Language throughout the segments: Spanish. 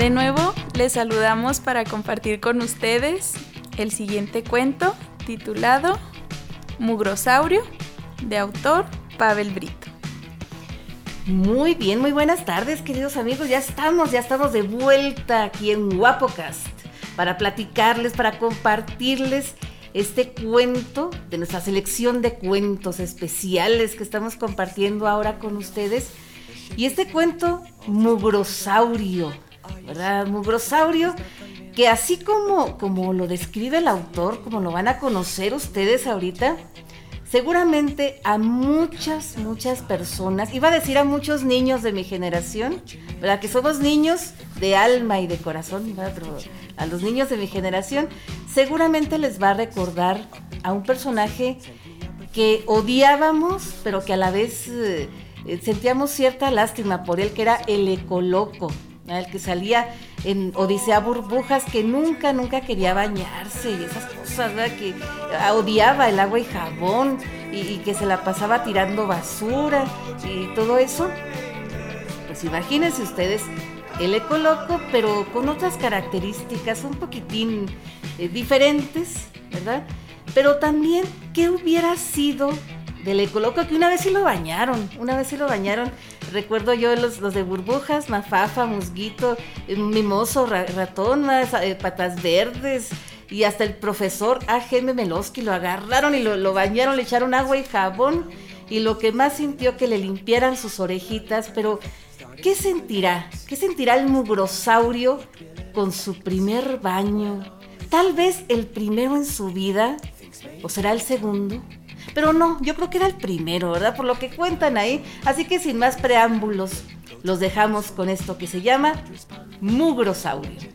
De nuevo, les saludamos para compartir con ustedes el siguiente cuento titulado Mugrosaurio, de autor Pavel Brito. Muy bien, muy buenas tardes, queridos amigos. Ya estamos, ya estamos de vuelta aquí en Guapocast para platicarles, para compartirles este cuento de nuestra selección de cuentos especiales que estamos compartiendo ahora con ustedes. Y este cuento, Mugrosaurio, ¿verdad? Mugrosaurio, que así como, como lo describe el autor, como lo van a conocer ustedes ahorita, seguramente a muchas, muchas personas, iba a decir a muchos niños de mi generación, ¿verdad? Que somos niños de alma y de corazón, a los niños de mi generación, seguramente les va a recordar a un personaje que odiábamos, pero que a la vez eh, sentíamos cierta lástima por él, que era el ecoloco el que salía en Odisea Burbujas, que nunca, nunca quería bañarse y esas cosas, ¿verdad? Que odiaba el agua y jabón y, que se la pasaba tirando basura y todo eso. Pues imagínense ustedes el ecoloco, pero con otras características un poquitín eh, diferentes, ¿verdad? Pero también, ¿qué hubiera sido del ecoloco? Que una vez sí lo bañaron, una vez sí lo bañaron recuerdo yo los, los de burbujas, mafafa, musguito, eh, mimoso, ratón, eh, patas verdes y hasta el profesor A.G.M. Meloski lo agarraron y lo, bañaron, le echaron agua y jabón y lo que más sintió que le limpiaran sus orejitas, pero ¿qué sentirá? ¿Qué sentirá el mugrosaurio con su primer baño? Tal vez el primero en su vida, o será el segundo. Pero no, yo creo que era el primero, ¿verdad? Por lo que cuentan ahí. Así que sin más preámbulos, los dejamos con esto que se llama Mugrosaurio.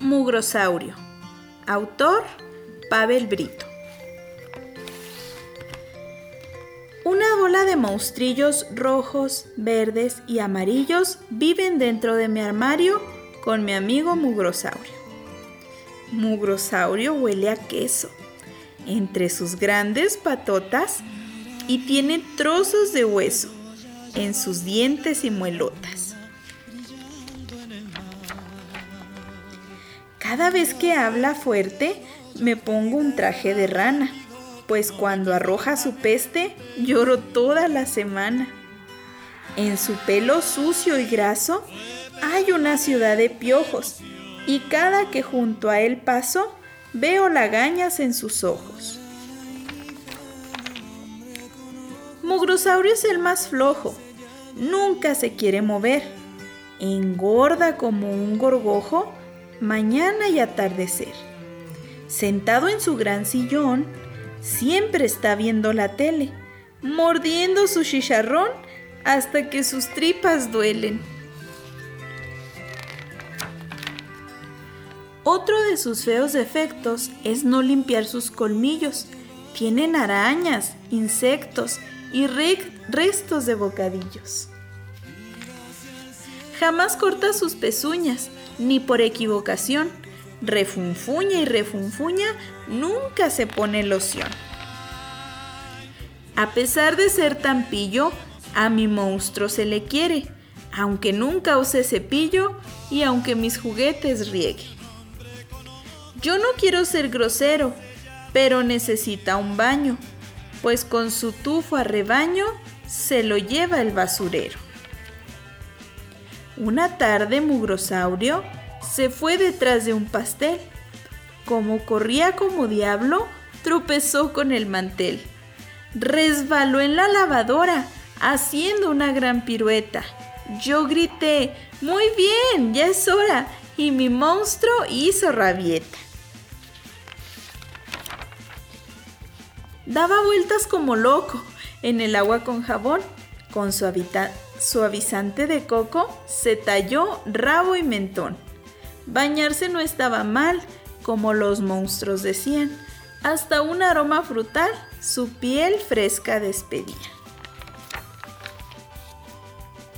Mugrosaurio. Autor Pavel Brito. Una bola de monstrillos rojos, verdes y amarillos viven dentro de mi armario con mi amigo Mugrosaurio. Mugrosaurio huele a queso entre sus grandes patotas y tiene trozos de hueso en sus dientes y muelotas. Cada vez que habla fuerte, me pongo un traje de rana, pues cuando arroja su peste lloro toda la semana. En su pelo sucio y graso hay una ciudad de piojos, y cada que junto a él paso veo lagañas en sus ojos. Mugrosaurio es el más flojo, nunca se quiere mover, engorda como un gorgojo mañana y atardecer sentado en su gran sillón, siempre está viendo la tele, mordiendo su chicharrón hasta que sus tripas duelen. Otro de sus feos defectos es no limpiar sus colmillos. Tienen arañas, insectos y restos de bocadillos. Jamás corta sus pezuñas, ni por equivocación refunfuña y refunfuña, nunca se pone loción. A pesar de ser tan pillo, a mi monstruo se le quiere, aunque nunca use cepillo y aunque mis juguetes riegue. Yo no quiero ser grosero, pero necesita un baño, pues con su tufo a rebaño se lo lleva el basurero. Una tarde, mugrosaurio se fue detrás de un pastel. Como corría como diablo, tropezó con el mantel. Resbaló en la lavadora, haciendo una gran pirueta. Yo grité, muy bien, ya es hora, y mi monstruo hizo rabieta. Daba vueltas como loco en el agua con jabón, con su, suavizante de coco, se talló rabo y mentón. Bañarse no estaba mal, como los monstruos decían. Hasta un aroma frutal su piel fresca despedía.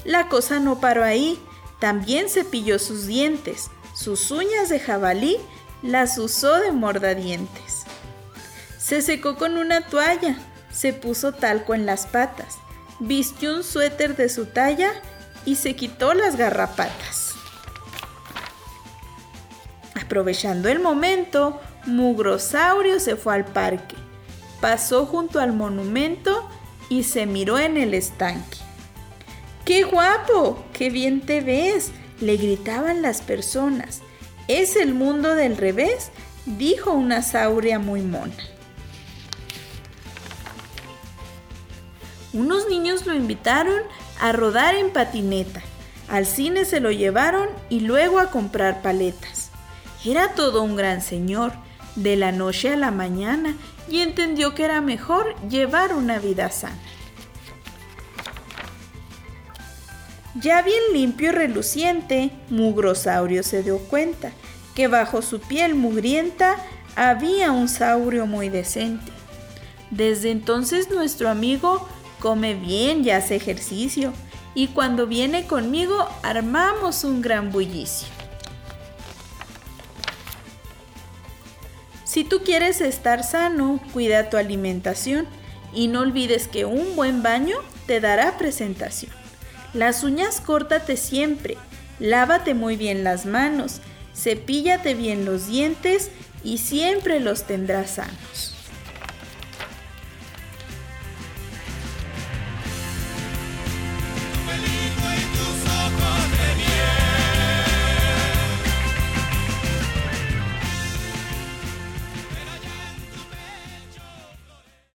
La cosa no paró ahí, también cepilló sus dientes, sus uñas de jabalí las usó de mordadientes. Se secó con una toalla, se puso talco en las patas, vistió un suéter de su talla y se quitó las garrapatas. Aprovechando el momento, Mugrosaurio se fue al parque, pasó junto al monumento y se miró en el estanque. ¡Qué guapo! ¡Qué bien te ves! le gritaban las personas. ¿Es el mundo del revés? dijo una sauria muy mona. Unos niños lo invitaron a rodar en patineta. Al cine se lo llevaron y luego a comprar paletas. Era todo un gran señor, de la noche a la mañana, y entendió que era mejor llevar una vida sana. Ya bien limpio y reluciente, Mugrosaurio se dio cuenta que bajo su piel mugrienta había un saurio muy decente. Desde entonces nuestro amigo come bien y hace ejercicio, y cuando viene conmigo armamos un gran bullicio. Si tú quieres estar sano, cuida tu alimentación y no olvides que un buen baño te dará presentación. Las uñas córtate siempre, lávate muy bien las manos, cepíllate bien los dientes y siempre los tendrás sanos.